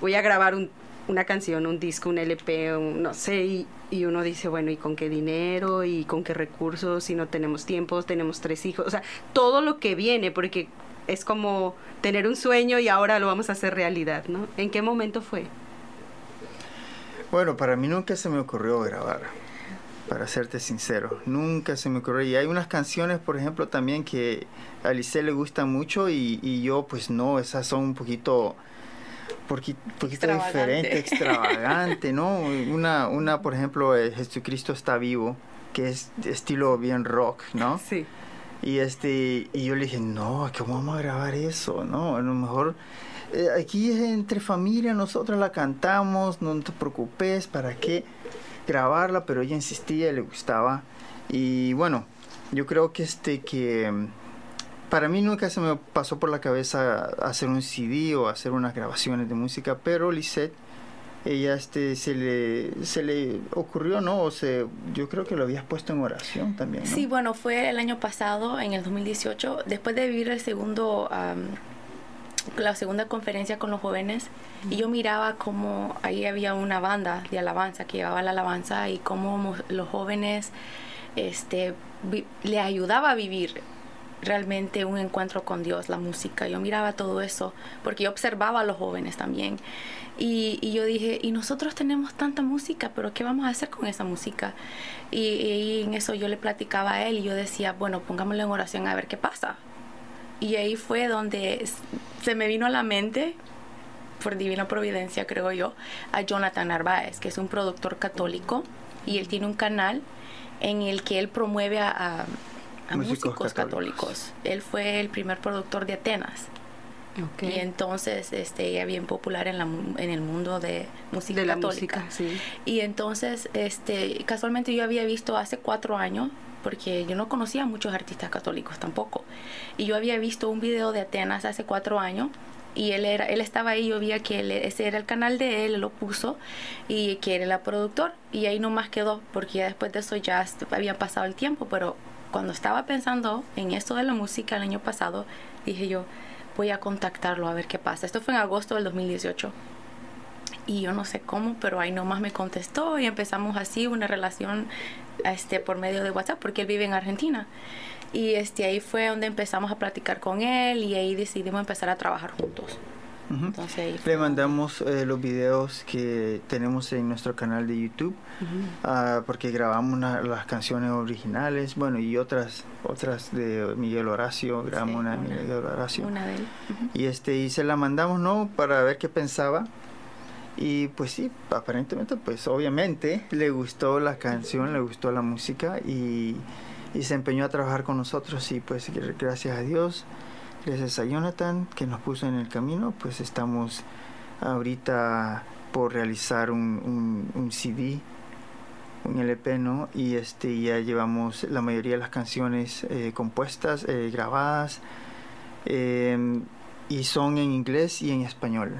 voy a grabar un una canción, un disco, un LP, no sé, y, y, uno dice, bueno, ¿y con qué dinero? ¿Y con qué recursos? Si no tenemos tiempo, tenemos tres hijos, o sea, todo lo que viene, porque es como tener un sueño y ahora lo vamos a hacer realidad, ¿no? ¿En qué momento fue? Bueno, para mí nunca se me ocurrió grabar, para serte sincero, nunca se me ocurrió. Y hay unas canciones, por ejemplo, también que a Alice le gustan mucho y, y yo pues no, esas son un poquito poquito, poquito diferente, extravagante, ¿no? Una, una, por ejemplo, Jesucristo está vivo, que es estilo bien rock, ¿no? Sí. Y, este, y yo le dije, no, ¿cómo vamos a grabar eso? No, a lo mejor eh, aquí es entre familia, nosotros la cantamos, no te preocupes, ¿para qué grabarla? Pero ella insistía, le gustaba. Y bueno, yo creo que este que para mí nunca se me pasó por la cabeza hacer un CD o hacer unas grabaciones de música, pero Lisette, ella este, se, le, se le ocurrió, ¿no? O se, yo creo que lo habías puesto en oración también. Sí, bueno, fue el año pasado, en el 2018, después de vivir el segundo, la segunda conferencia con los jóvenes, y yo miraba como ahí había una banda de alabanza que llevaba la alabanza y cómo los jóvenes este, le ayudaba a vivir realmente un encuentro con Dios, la música. Yo miraba todo eso porque yo observaba a los jóvenes también. Y, yo dije, y nosotros tenemos tanta música, pero ¿qué vamos a hacer con esa música? Y, en eso yo le platicaba a él y yo decía, bueno, pongámoslo en oración a ver qué pasa. Y ahí fue donde se me vino a la mente, por divina providencia creo yo, a Jonathan Narváez, que es un productor católico y él tiene un canal en el que él promueve a músicos, católicos. Él fue el primer productor de Atenas. Y entonces este ella bien popular en, la, en el mundo de música de católica. La música, sí. Y entonces este casualmente yo había visto hace cuatro años porque yo no conocía a muchos artistas católicos tampoco. Y yo había visto un video de Atenas hace cuatro años y él era él estaba ahí yo veía que ese era el canal de él, él lo puso y que era el productor y ahí nomás quedó porque ya después de eso ya había pasado el tiempo pero cuando estaba pensando en esto de la música el año pasado, dije yo, voy a contactarlo a ver qué pasa. Esto fue en agosto del 2018. Y yo no sé cómo, pero ahí nomás me contestó y empezamos así una relación este, por medio de WhatsApp, porque él vive en Argentina. Y este, ahí fue donde empezamos a platicar con él y ahí decidimos empezar a trabajar juntos. Le mandamos eh, los videos que tenemos en nuestro canal de YouTube, ah, porque grabamos las canciones originales, bueno, y otras otras de Miguel Horacio, grabamos una, de Miguel Horacio. Una de él. Y, este, y se la mandamos, ¿no? Para ver qué pensaba. Y pues sí, aparentemente, pues obviamente le gustó la canción, le gustó la música y, y se empeñó a trabajar con nosotros y pues gracias a Dios gracias a Jonathan que nos puso en el camino, pues estamos ahorita por realizar un, un, CD, un LP, ¿no? Y este ya llevamos la mayoría de las canciones eh, compuestas, eh, grabadas, em, y son en inglés y en español.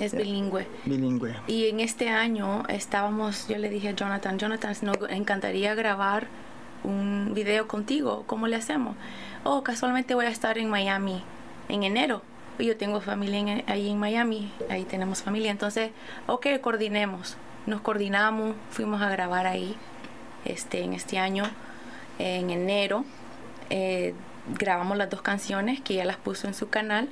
Es bilingüe. Bilingüe. Y en este año estábamos, yo le dije a Jonathan, Jonathan, nos encantaría grabar un video contigo, ¿cómo le hacemos? Oh, casualmente voy a estar en Miami en enero. Yo tengo familia ahí en Miami, ahí tenemos familia. Entonces, ok, coordinemos. Nos coordinamos, fuimos a grabar ahí este, en este año, en enero. Eh, grabamos las dos canciones que ya las puso en su canal.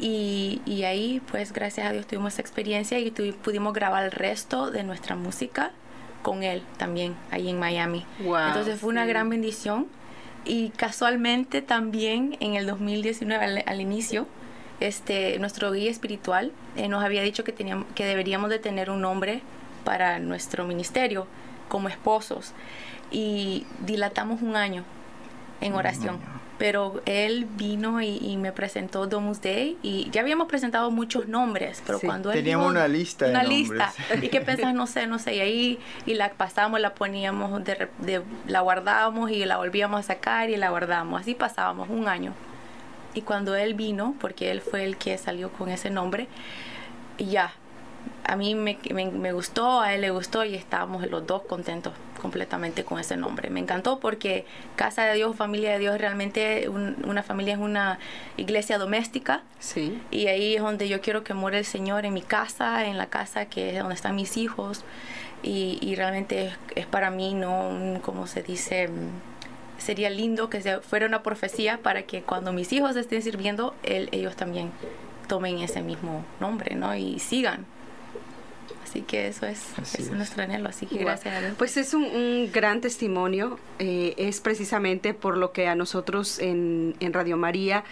Y, y, ahí, pues gracias a Dios tuvimos experiencia y pudimos grabar el resto de nuestra música con él también, ahí en Miami. Entonces fue una gran bendición y casualmente también en el 2019 al, inicio este nuestro guía espiritual eh, nos había dicho que teníamos que deberíamos de tener un nombre para nuestro ministerio como esposos y dilatamos un año en oración pero él vino y, me presentó Domus Day y ya habíamos presentado muchos nombres, pero cuando él teníamos una lista, una lista y que pensás no sé, no sé y ahí y la pasamos, la poníamos, de, la guardábamos y la volvíamos a sacar y la guardábamos, así pasábamos un año. Y cuando él vino, porque él fue el que salió con ese nombre, ya a mí me, me, gustó, a él le gustó y estábamos los dos contentos completamente con ese nombre. Me encantó porque Casa de Dios, Familia de Dios, realmente una familia es una iglesia doméstica. Sí. Y ahí es donde yo quiero que muere el Señor en mi casa, en la casa que es donde están mis hijos. Y, y realmente es, para mí, ¿no? como se dice? Sería lindo que fuera una profecía para que cuando mis hijos estén sirviendo, ellos también tomen ese mismo nombre, ¿no? Y sigan Así que eso es, nuestro anhelo, así que gracias a Dios. Pues es un, gran testimonio, eh, es precisamente por lo que a nosotros en, Radio María,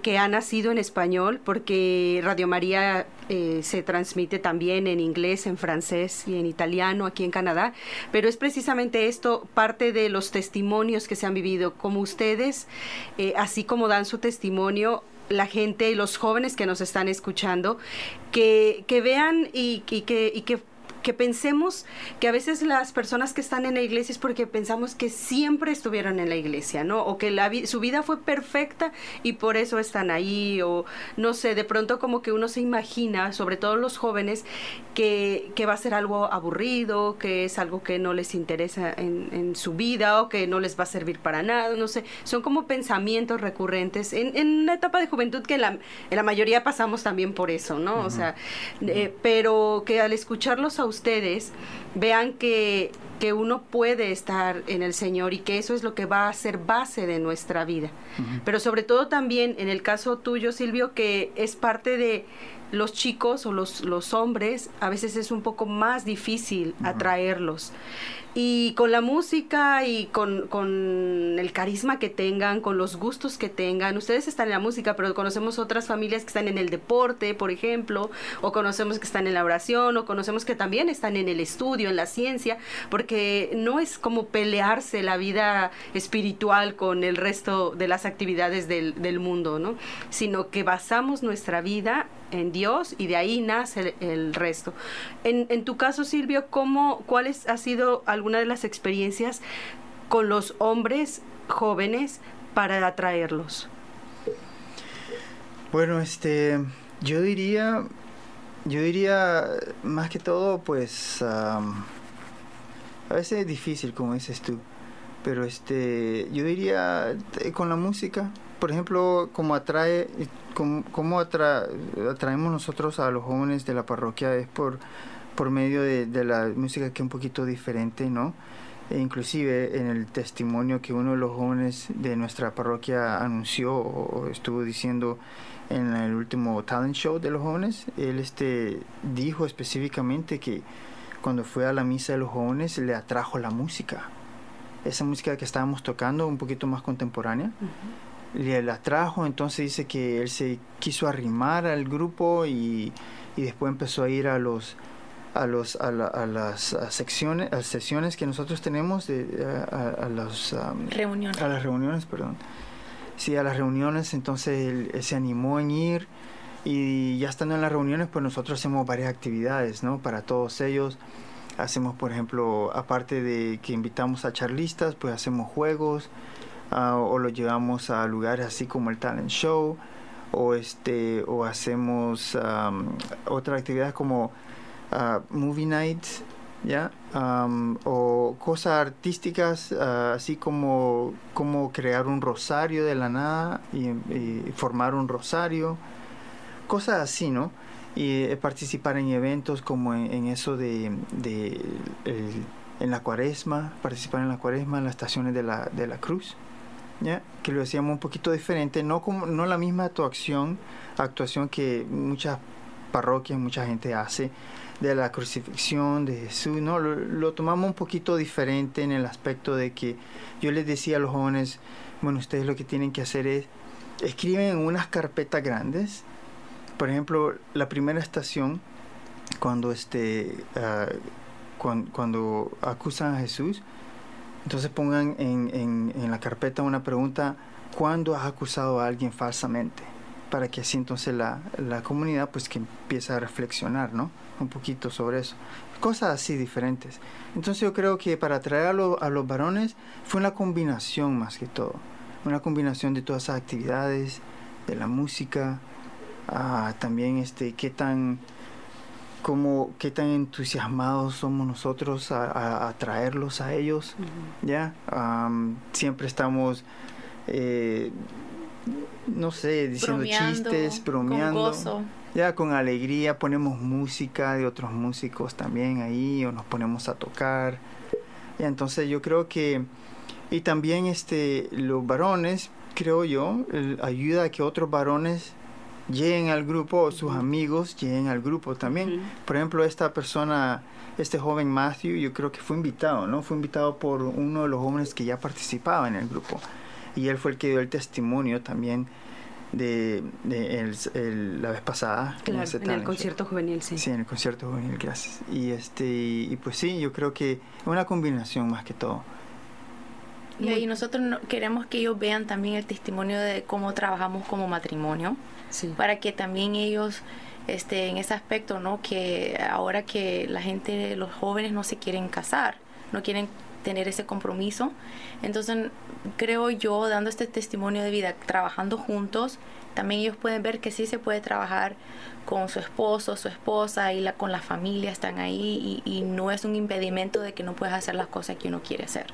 que ha nacido en español, porque Radio María eh, se transmite también en inglés, en francés y en italiano aquí en Canadá, pero es precisamente esto parte de los testimonios que se han vivido, como ustedes, eh, así como dan su testimonio, la gente, los jóvenes que nos están escuchando, que, que vean y, y, que, y que que pensemos que a veces las personas que están en la iglesia es porque pensamos que siempre estuvieron en la iglesia, ¿no? O que la su vida fue perfecta y por eso están ahí, o no sé, de pronto como que uno se imagina, sobre todo los jóvenes, que, que va a ser algo aburrido, que es algo que no les interesa en, en, su vida o que no les va a servir para nada, no sé, son como pensamientos recurrentes en, en una etapa de juventud que la, en la mayoría pasamos también por eso, ¿no? O sea, eh, pero que al escucharlos a ustedes vean que, que uno puede estar en el Señor y que eso es lo que va a ser base de nuestra vida. Pero sobre todo también en el caso tuyo, Silvio, que es parte de los chicos o los, los hombres, a veces es un poco más difícil atraerlos. Y con la música y con, con, el carisma que tengan, con los gustos que tengan, ustedes están en la música, pero conocemos otras familias que están en el deporte, por ejemplo, o conocemos que están en la oración, o conocemos que también están en el estudio, en la ciencia, porque no es como pelearse la vida espiritual con el resto de las actividades del, del mundo, ¿no? Sino que basamos nuestra vida en Dios y de ahí nace el, resto. En, en, tu caso, Silvio, ¿cómo, ¿cuáles ha sido alguna de las experiencias con los hombres jóvenes para atraerlos? Bueno, este, yo diría, yo diría más que todo, pues, a veces es difícil, como dices tú, pero este, yo diría eh, con la música, por ejemplo, como atrae, cómo, atraemos nosotros a los jóvenes de la parroquia es por, por medio de, la música que es un poquito diferente, ¿no? E inclusive en el testimonio que uno de los jóvenes de nuestra parroquia anunció o estuvo diciendo en el último talent show de los jóvenes, él este dijo específicamente que cuando fue a la misa de los jóvenes le atrajo la música. Esa música que estábamos tocando, un poquito más contemporánea le la trajo, entonces dice que él se quiso arrimar al grupo y, y después empezó a ir a los a los a, las secciones a sesiones que nosotros tenemos de, a, las reuniones. a las reuniones perdón. Sí a las reuniones entonces él, se animó en ir y ya estando en las reuniones pues nosotros hacemos varias actividades no para todos ellos. Hacemos por ejemplo aparte de que invitamos a charlistas pues hacemos juegos Ah, o lo llevamos a lugares así como el talent show o este o hacemos otra actividad como uh, movie nights ya o cosas artísticas ah, así como como crear un rosario de la nada y, formar un rosario cosas así no y eh, participar en eventos como en, eso de, de en la cuaresma participar en la cuaresma en las estaciones de la, de la cruz que lo hacíamos un poquito diferente, no, como, no la misma actuación, actuación que muchas parroquias, mucha gente hace de la crucifixión de Jesús, no, lo, tomamos un poquito diferente en el aspecto de que yo les decía a los jóvenes, bueno, ustedes lo que tienen que hacer es, escriben en unas carpetas grandes, por ejemplo, la primera estación, cuando, este, ah, cuando acusan a Jesús, entonces pongan en, en, la carpeta una pregunta, ¿cuándo has acusado a alguien falsamente? Para que así entonces la, la comunidad pues que empiece a reflexionar, ¿no? Un poquito sobre eso. Cosas así diferentes. Entonces yo creo que para atraer a, a los varones fue una combinación más que todo. Una combinación de todas esas actividades, de la música, ah, también este, qué tan cómo, qué tan entusiasmados somos nosotros a, a, traerlos a ellos, ¿ya? siempre estamos, eh, no sé, diciendo chistes, bromeando. Ya con alegría ponemos música de otros músicos también ahí o nos ponemos a tocar. Y entonces yo creo que y también este los varones, creo yo, ayuda a que otros varones lleguen al grupo o sus amigos lleguen al grupo también. Por ejemplo, esta persona, este joven Matthew, yo creo que fue invitado, ¿no? Fue invitado por uno de los jóvenes que ya participaba en el grupo. Y él fue el que dio el testimonio también de, la vez pasada. Claro, en, el concierto juvenil, sí. Sí, en el concierto juvenil, gracias. Y, este, y pues sí, yo creo que es una combinación más que todo. Y nosotros queremos que ellos vean también el testimonio de cómo trabajamos como matrimonio, para que también ellos este, en ese aspecto, ¿no? Que ahora que la gente, los jóvenes no se quieren casar, no quieren tener ese compromiso. Entonces, creo yo, dando este testimonio de vida, trabajando juntos, también ellos pueden ver que sí se puede trabajar con su esposo, su esposa y la, con la familia, están ahí y, no es un impedimento de que no puedes hacer las cosas que uno quiere hacer.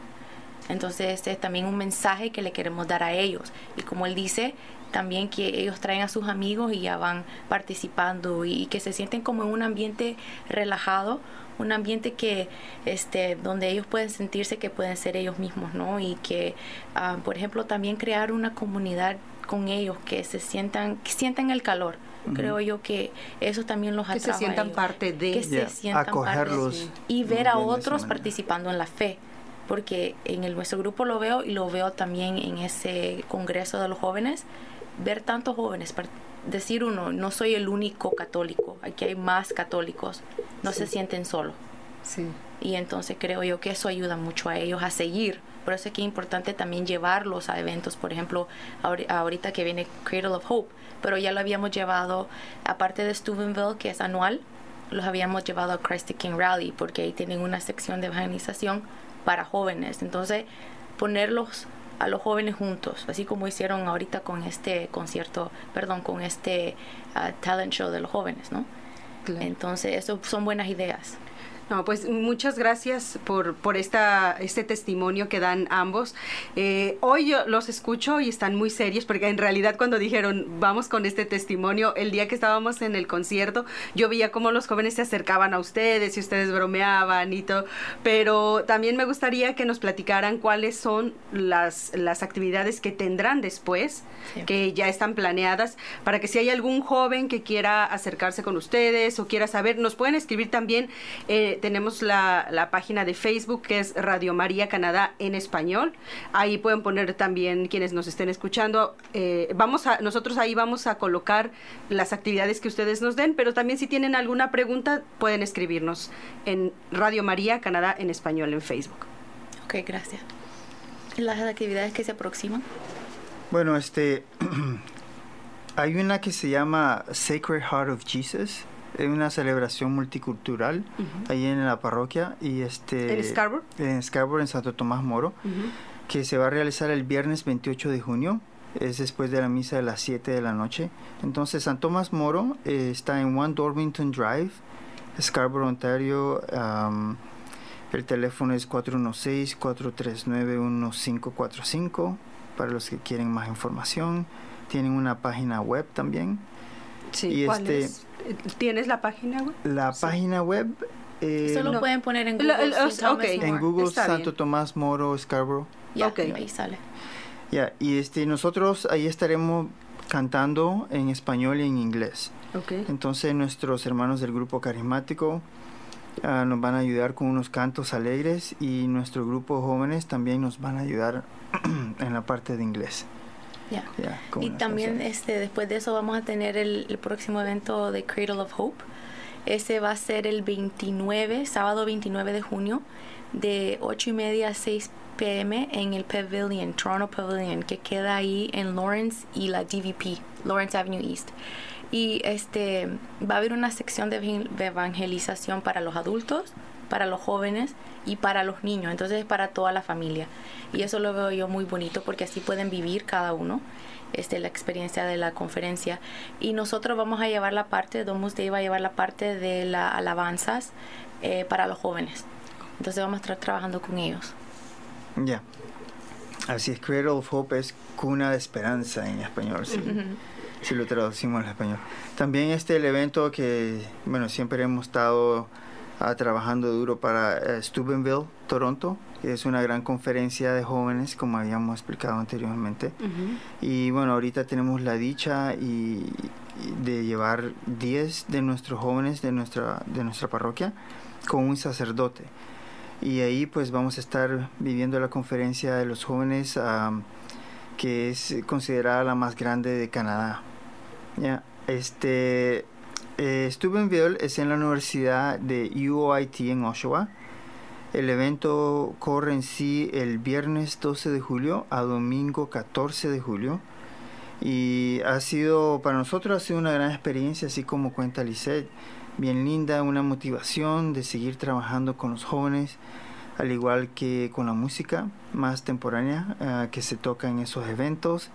Entonces, este es también un mensaje que le queremos dar a ellos. Y como él dice, también que ellos traen a sus amigos y ya van participando y, que se sienten como en un ambiente relajado, un ambiente que este donde ellos pueden sentirse que pueden ser ellos mismos, ¿no? Y que ah, por ejemplo también crear una comunidad con ellos que se sientan que sientan el calor. Creo yo que eso también los atrae. Que se sientan parte de que se sientan Acogerlos y ver a otros participando en la fe porque en el, nuestro grupo lo veo y lo veo también en ese congreso de los jóvenes, ver tantos jóvenes, decir uno, no soy el único católico, aquí hay más católicos, no se sienten solos. Sí. Y entonces creo yo que eso ayuda mucho a ellos a seguir. Por eso es que es importante también llevarlos a eventos, por ejemplo, ahorita que viene Cradle of Hope, pero ya lo habíamos llevado, aparte de Steubenville, que es anual, los habíamos llevado a Christ the King Rally, porque ahí tienen una sección de evangelización para jóvenes. Entonces, ponerlos a los jóvenes juntos, así como hicieron ahorita con este concierto, perdón, con este ah, talent show de los jóvenes, ¿no? Entonces, eso son buenas ideas. No, pues muchas gracias por, por esta, este testimonio que dan ambos. Eh, hoy yo los escucho y están muy serios porque en realidad cuando dijeron vamos con este testimonio, el día que estábamos en el concierto, yo veía cómo los jóvenes se acercaban a ustedes y ustedes bromeaban y todo, pero también me gustaría que nos platicaran cuáles son las, las actividades que tendrán después, que ya están planeadas, para que si hay algún joven que quiera acercarse con ustedes o quiera saber, nos pueden escribir también. Eh, tenemos la, página de Facebook que es Radio María Canadá en español. Ahí pueden poner también quienes nos estén escuchando. Eh, vamos a, nosotros ahí vamos a colocar las actividades que ustedes nos den, pero también si tienen alguna pregunta pueden escribirnos en Radio María Canadá en español en Facebook. Ok, gracias. ¿Las actividades que se aproximan? Bueno, este hay una que se llama Sacred Heart of Jesus es una celebración multicultural ahí en la parroquia y este en Scarborough en Scarborough en Santo Tomás Moro que se va a realizar el viernes 28 de junio. Es después de la misa de las 7 de la noche. Entonces San Tomás Moro eh, está en One Dormington Drive Scarborough Ontario. El teléfono es 416-439-1545 para los que quieren más información. Tienen una página web también. Sí, y este, ¿Tienes la página web? La página web... Eh, Solo pueden poner en Google, en Google Santo Tomás Moro Scarborough. Ya, ahí sale. Ya, y este, nosotros ahí estaremos cantando en español y en inglés. Okay. Entonces nuestros hermanos del grupo carismático ah, nos van a ayudar con unos cantos alegres y nuestro grupo jóvenes también nos van a ayudar en la parte de inglés y también este, después de eso vamos a tener el, próximo evento de Cradle of Hope. Ese va a ser el 29, sábado 29 de junio, de 8 y media a 6 pm en el Pavilion, Toronto Pavilion, que queda ahí en Lawrence y la DVP, Lawrence Avenue East. Y este va a haber una sección de evangelización para los adultos, para los jóvenes y para los niños, entonces es para toda la familia. Y eso lo veo yo muy bonito porque así pueden vivir cada uno este, la experiencia de la conferencia. Y nosotros vamos a llevar la parte, Domus Day va a llevar la parte de las alabanzas eh, para los jóvenes. Entonces vamos a estar trabajando con ellos. Ya. Así es, Cradle of Hope es cuna de esperanza en español, sí. si lo traducimos al español. También este el evento que, bueno, siempre hemos estado trabajando duro para uh, Steubenville, Toronto, que es una gran conferencia de jóvenes, como habíamos explicado anteriormente. Y bueno, ahorita tenemos la dicha y, de llevar 10 de nuestros jóvenes de nuestra, de nuestra parroquia con un sacerdote. Y ahí pues vamos a estar viviendo la conferencia de los jóvenes que es considerada la más grande de Canadá. Ya, este eh, Steubenville es en la Universidad de UOIT en Oshawa. El evento corre en sí el viernes 12 de julio a domingo 14 de julio. Y ha sido, para nosotros ha sido una gran experiencia, así como cuenta Lisette bien linda, una motivación de seguir trabajando con los jóvenes, al igual que con la música más temporánea eh, que se toca en esos eventos.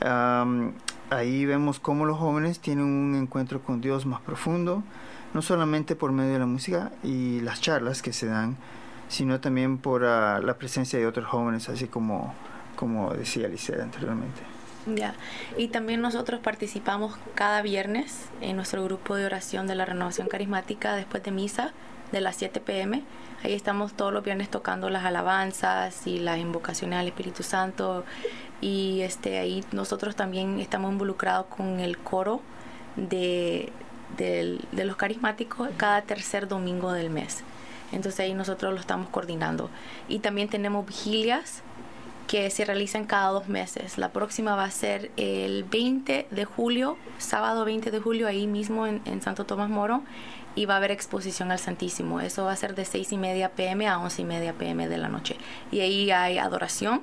Ahí vemos cómo los jóvenes tienen un encuentro con Dios más profundo, no solamente por medio de la música y las charlas que se dan, sino también por ah, la presencia de otros jóvenes, así como, como decía Licea anteriormente. Ya, y también nosotros participamos cada viernes en nuestro grupo de oración de la renovación carismática después de misa de las 7 pm. Ahí estamos todos los viernes tocando las alabanzas y las invocaciones al Espíritu Santo y este ahí nosotros también estamos involucrados con el coro de, de, de los carismáticos cada tercer domingo del mes. Entonces ahí nosotros lo estamos coordinando. Y también tenemos vigilias que se realizan cada dos meses. La próxima va a ser el 20 de julio, sábado 20 de julio, ahí mismo en, Santo Tomás Moro, y va a haber exposición al Santísimo. Eso va a ser de 6 y media pm a 11 y media pm de la noche. Y ahí hay adoración,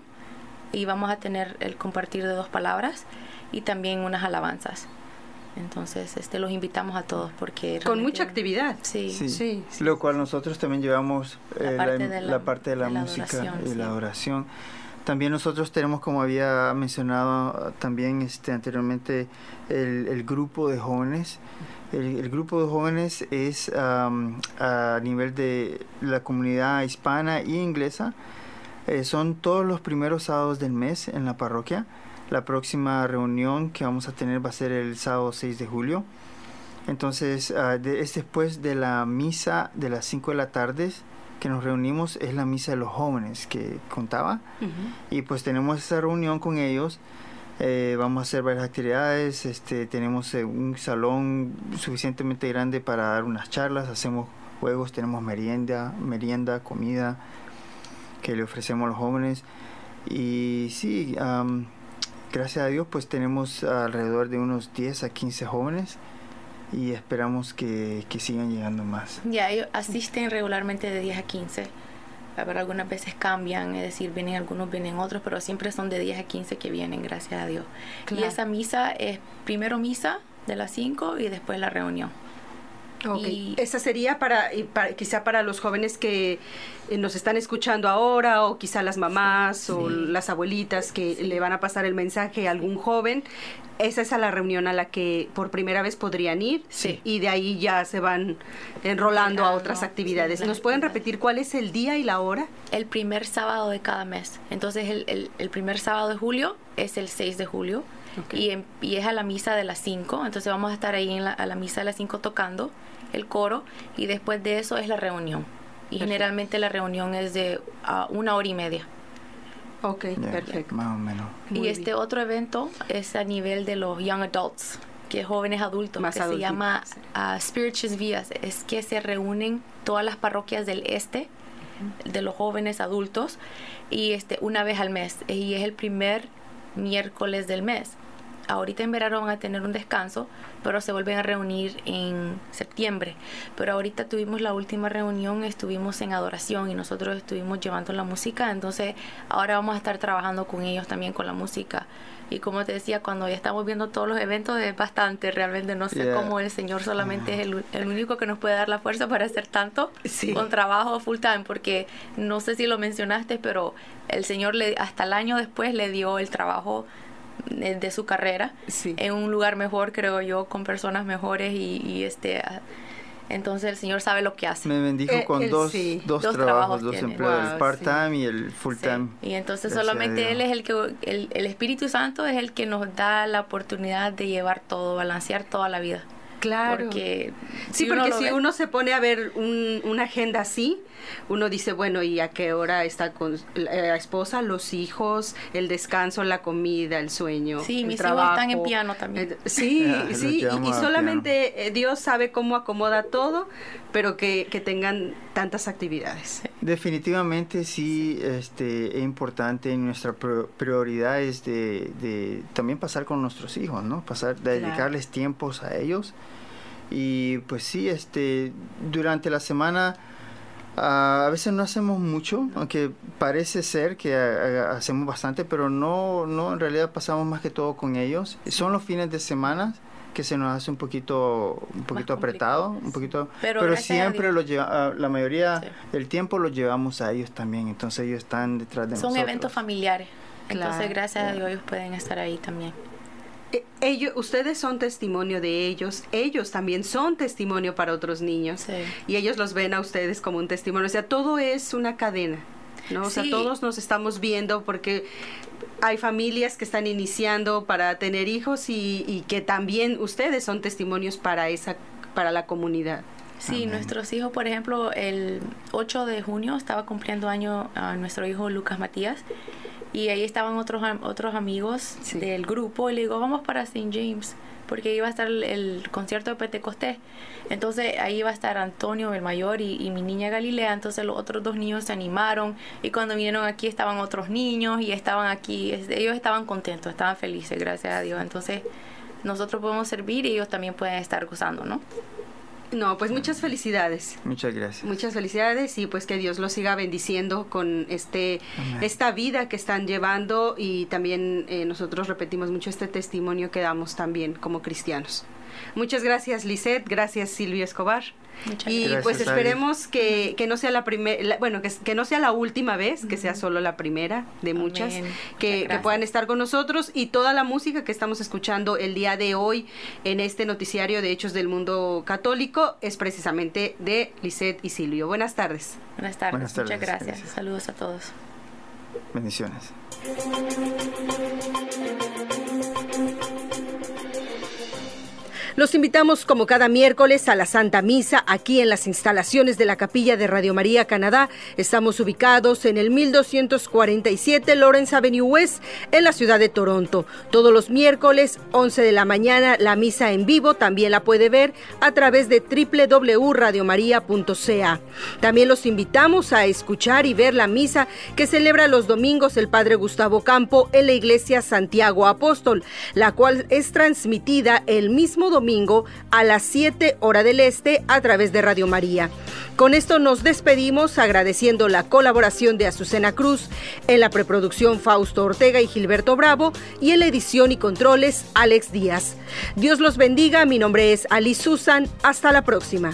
y vamos a tener el compartir de dos palabras y también unas alabanzas. Entonces, este, los invitamos a todos porque... Con mucha actividad. Sí. Sí, Lo cual nosotros también llevamos la, eh, parte, de la, música y la oración. También nosotros tenemos, como había mencionado también este, anteriormente, el, grupo de jóvenes. El, grupo de jóvenes es a nivel de la comunidad hispana y inglesa. Eh, son todos los primeros sábados del mes en la parroquia. La próxima reunión que vamos a tener va a ser el sábado 6 de julio. Entonces, ah, es después de la misa de las 5 de la tarde que nos reunimos es la misa de los jóvenes que contaba y pues tenemos esa reunión con ellos eh, vamos a hacer varias actividades este tenemos eh, un salón suficientemente grande para dar unas charlas hacemos juegos tenemos merienda merienda comida que le ofrecemos a los jóvenes y sí gracias a Dios pues tenemos alrededor de unos 10 a 15 jóvenes y esperamos que, que sigan llegando más. Ya, ellos asisten regularmente de 10 a 15. A ver, algunas veces cambian, es decir, vienen algunos, vienen otros, pero siempre son de 10 a 15 que vienen, gracias a Dios. Y esa misa es primero misa de las 5 y después la reunión. Y esa sería para, quizá para los jóvenes que eh, nos están escuchando ahora o quizá las mamás o las abuelitas que le van a pasar el mensaje a algún joven. Esa es a la reunión a la que por primera vez podrían ir y de ahí ya se van enrolando a otras actividades. ¿Nos pueden repetir cuál es el día y la hora? El primer sábado de cada mes. Entonces el, el, primer sábado de julio es el 6 de julio. Y, y, es a la misa de las 5, entonces vamos a estar ahí en la, a la misa de las 5 tocando el coro y después de eso es la reunión. Y generalmente la reunión es de una hora y media. Ok, perfecto. Más o menos. y este otro evento es a nivel de los young adults, que es jóvenes adultos, que se llama uh, Spirituous Vías. Es que se reúnen todas las parroquias del este de los jóvenes adultos y este una vez al mes y es el primer miércoles del mes ahorita en verano van a tener un descanso, pero se vuelven a reunir en septiembre. Pero ahorita tuvimos la última reunión, estuvimos en adoración y nosotros estuvimos llevando la música, entonces ahora vamos a estar trabajando con ellos también con la música. Y como te decía, cuando ya estamos viendo todos los eventos es bastante, realmente no sé cómo el Señor solamente es el, el, único que nos puede dar la fuerza para hacer tanto con trabajo full time, porque no sé si lo mencionaste, pero el Señor le, hasta el año después le dio el trabajo de, su carrera en un lugar mejor, creo yo, con personas mejores y, este entonces el Señor sabe lo que hace. Me bendijo eh, con dos, dos, trabajos, dos empleos, el part-time y el full-time. Y entonces solamente Él es el que, el, el Espíritu Santo es el que nos da la oportunidad de llevar todo, balancear toda la vida. Claro. Porque sí, porque si uno se pone a ver un, una agenda así, uno dice, bueno, ¿y a qué hora está con la esposa, los hijos, el descanso, la comida, el sueño? Sí, el mis trabajo. hijos están en piano también. Eh, sí, sí, y, solamente eh, Dios sabe cómo acomoda todo, pero que, que tengan tantas actividades. Definitivamente sí, este, es importante, nuestra prioridad es de, de, también pasar con nuestros hijos, ¿no? Pasar, dedicarles tiempos a ellos. Y pues sí, este, durante la semana a veces no hacemos mucho, aunque parece ser que hacemos bastante, pero no, no, en realidad pasamos más que todo con ellos. Son los fines de semana que se nos hace un poquito un poquito apretado, un poquito, pero, siempre lo lleva, la mayoría del tiempo lo llevamos a ellos también, entonces ellos están detrás de Son nosotros. Son eventos familiares, entonces gracias a Dios ellos pueden estar ahí también. Eh, ellos, ustedes son testimonio de ellos, ellos también son testimonio para otros niños y ellos los ven a ustedes como un testimonio, o sea, todo es una cadena. ¿no? O sea, todos nos estamos viendo porque hay familias que están iniciando para tener hijos y, que también ustedes son testimonios para esa para la comunidad. Sí, nuestros hijos, por ejemplo, el 8 de junio estaba cumpliendo año a nuestro hijo Lucas Matías y ahí estaban otros, otros amigos del grupo y le digo, vamos para St. James, porque iba a estar el, concierto de Pentecostés. Entonces ahí iba a estar Antonio, el mayor, y, mi niña Galilea. Entonces los otros dos niños se animaron y cuando vinieron aquí estaban otros niños y estaban aquí, ellos estaban contentos, estaban felices, gracias a Dios. Entonces nosotros podemos servir y ellos también pueden estar gozando, ¿no? No, pues muchas felicidades. Muchas gracias. Muchas felicidades y pues que Dios los siga bendiciendo con este esta vida que están llevando y también eh, nosotros repetimos mucho este testimonio que damos también como cristianos. Muchas gracias, Lisette. Gracias, Silvia Escobar. y pues esperemos que, no sea la primera, bueno, que, no sea la última vez, que sea solo la primera de muchas, que, puedan estar con nosotros y toda la música que estamos escuchando el día de hoy en este noticiario de Hechos del Mundo Católico es precisamente de Lisette y Silvio. Buenas tardes. Buenas tardes. Muchas gracias. Saludos a todos. Bendiciones. Los invitamos como cada miércoles a la Santa Misa aquí en las instalaciones de la Capilla de Radio María Canadá. Estamos ubicados en el 1247 Lawrence Avenue West en la ciudad de Toronto. Todos los miércoles 11 de la mañana la misa en vivo también la puede ver a través de www.radiomaria.ca. También los invitamos a escuchar y ver la misa que celebra los domingos el Padre Gustavo Campo en la Iglesia Santiago Apóstol, la cual es transmitida el mismo domingo domingo a las 7 hora del este a través de Radio María. Con esto nos despedimos agradeciendo la colaboración de Azucena Cruz, en la preproducción Fausto Ortega y Gilberto Bravo y en la edición y controles Alex Díaz. Dios los bendiga, mi nombre es Ali Susan, hasta la próxima.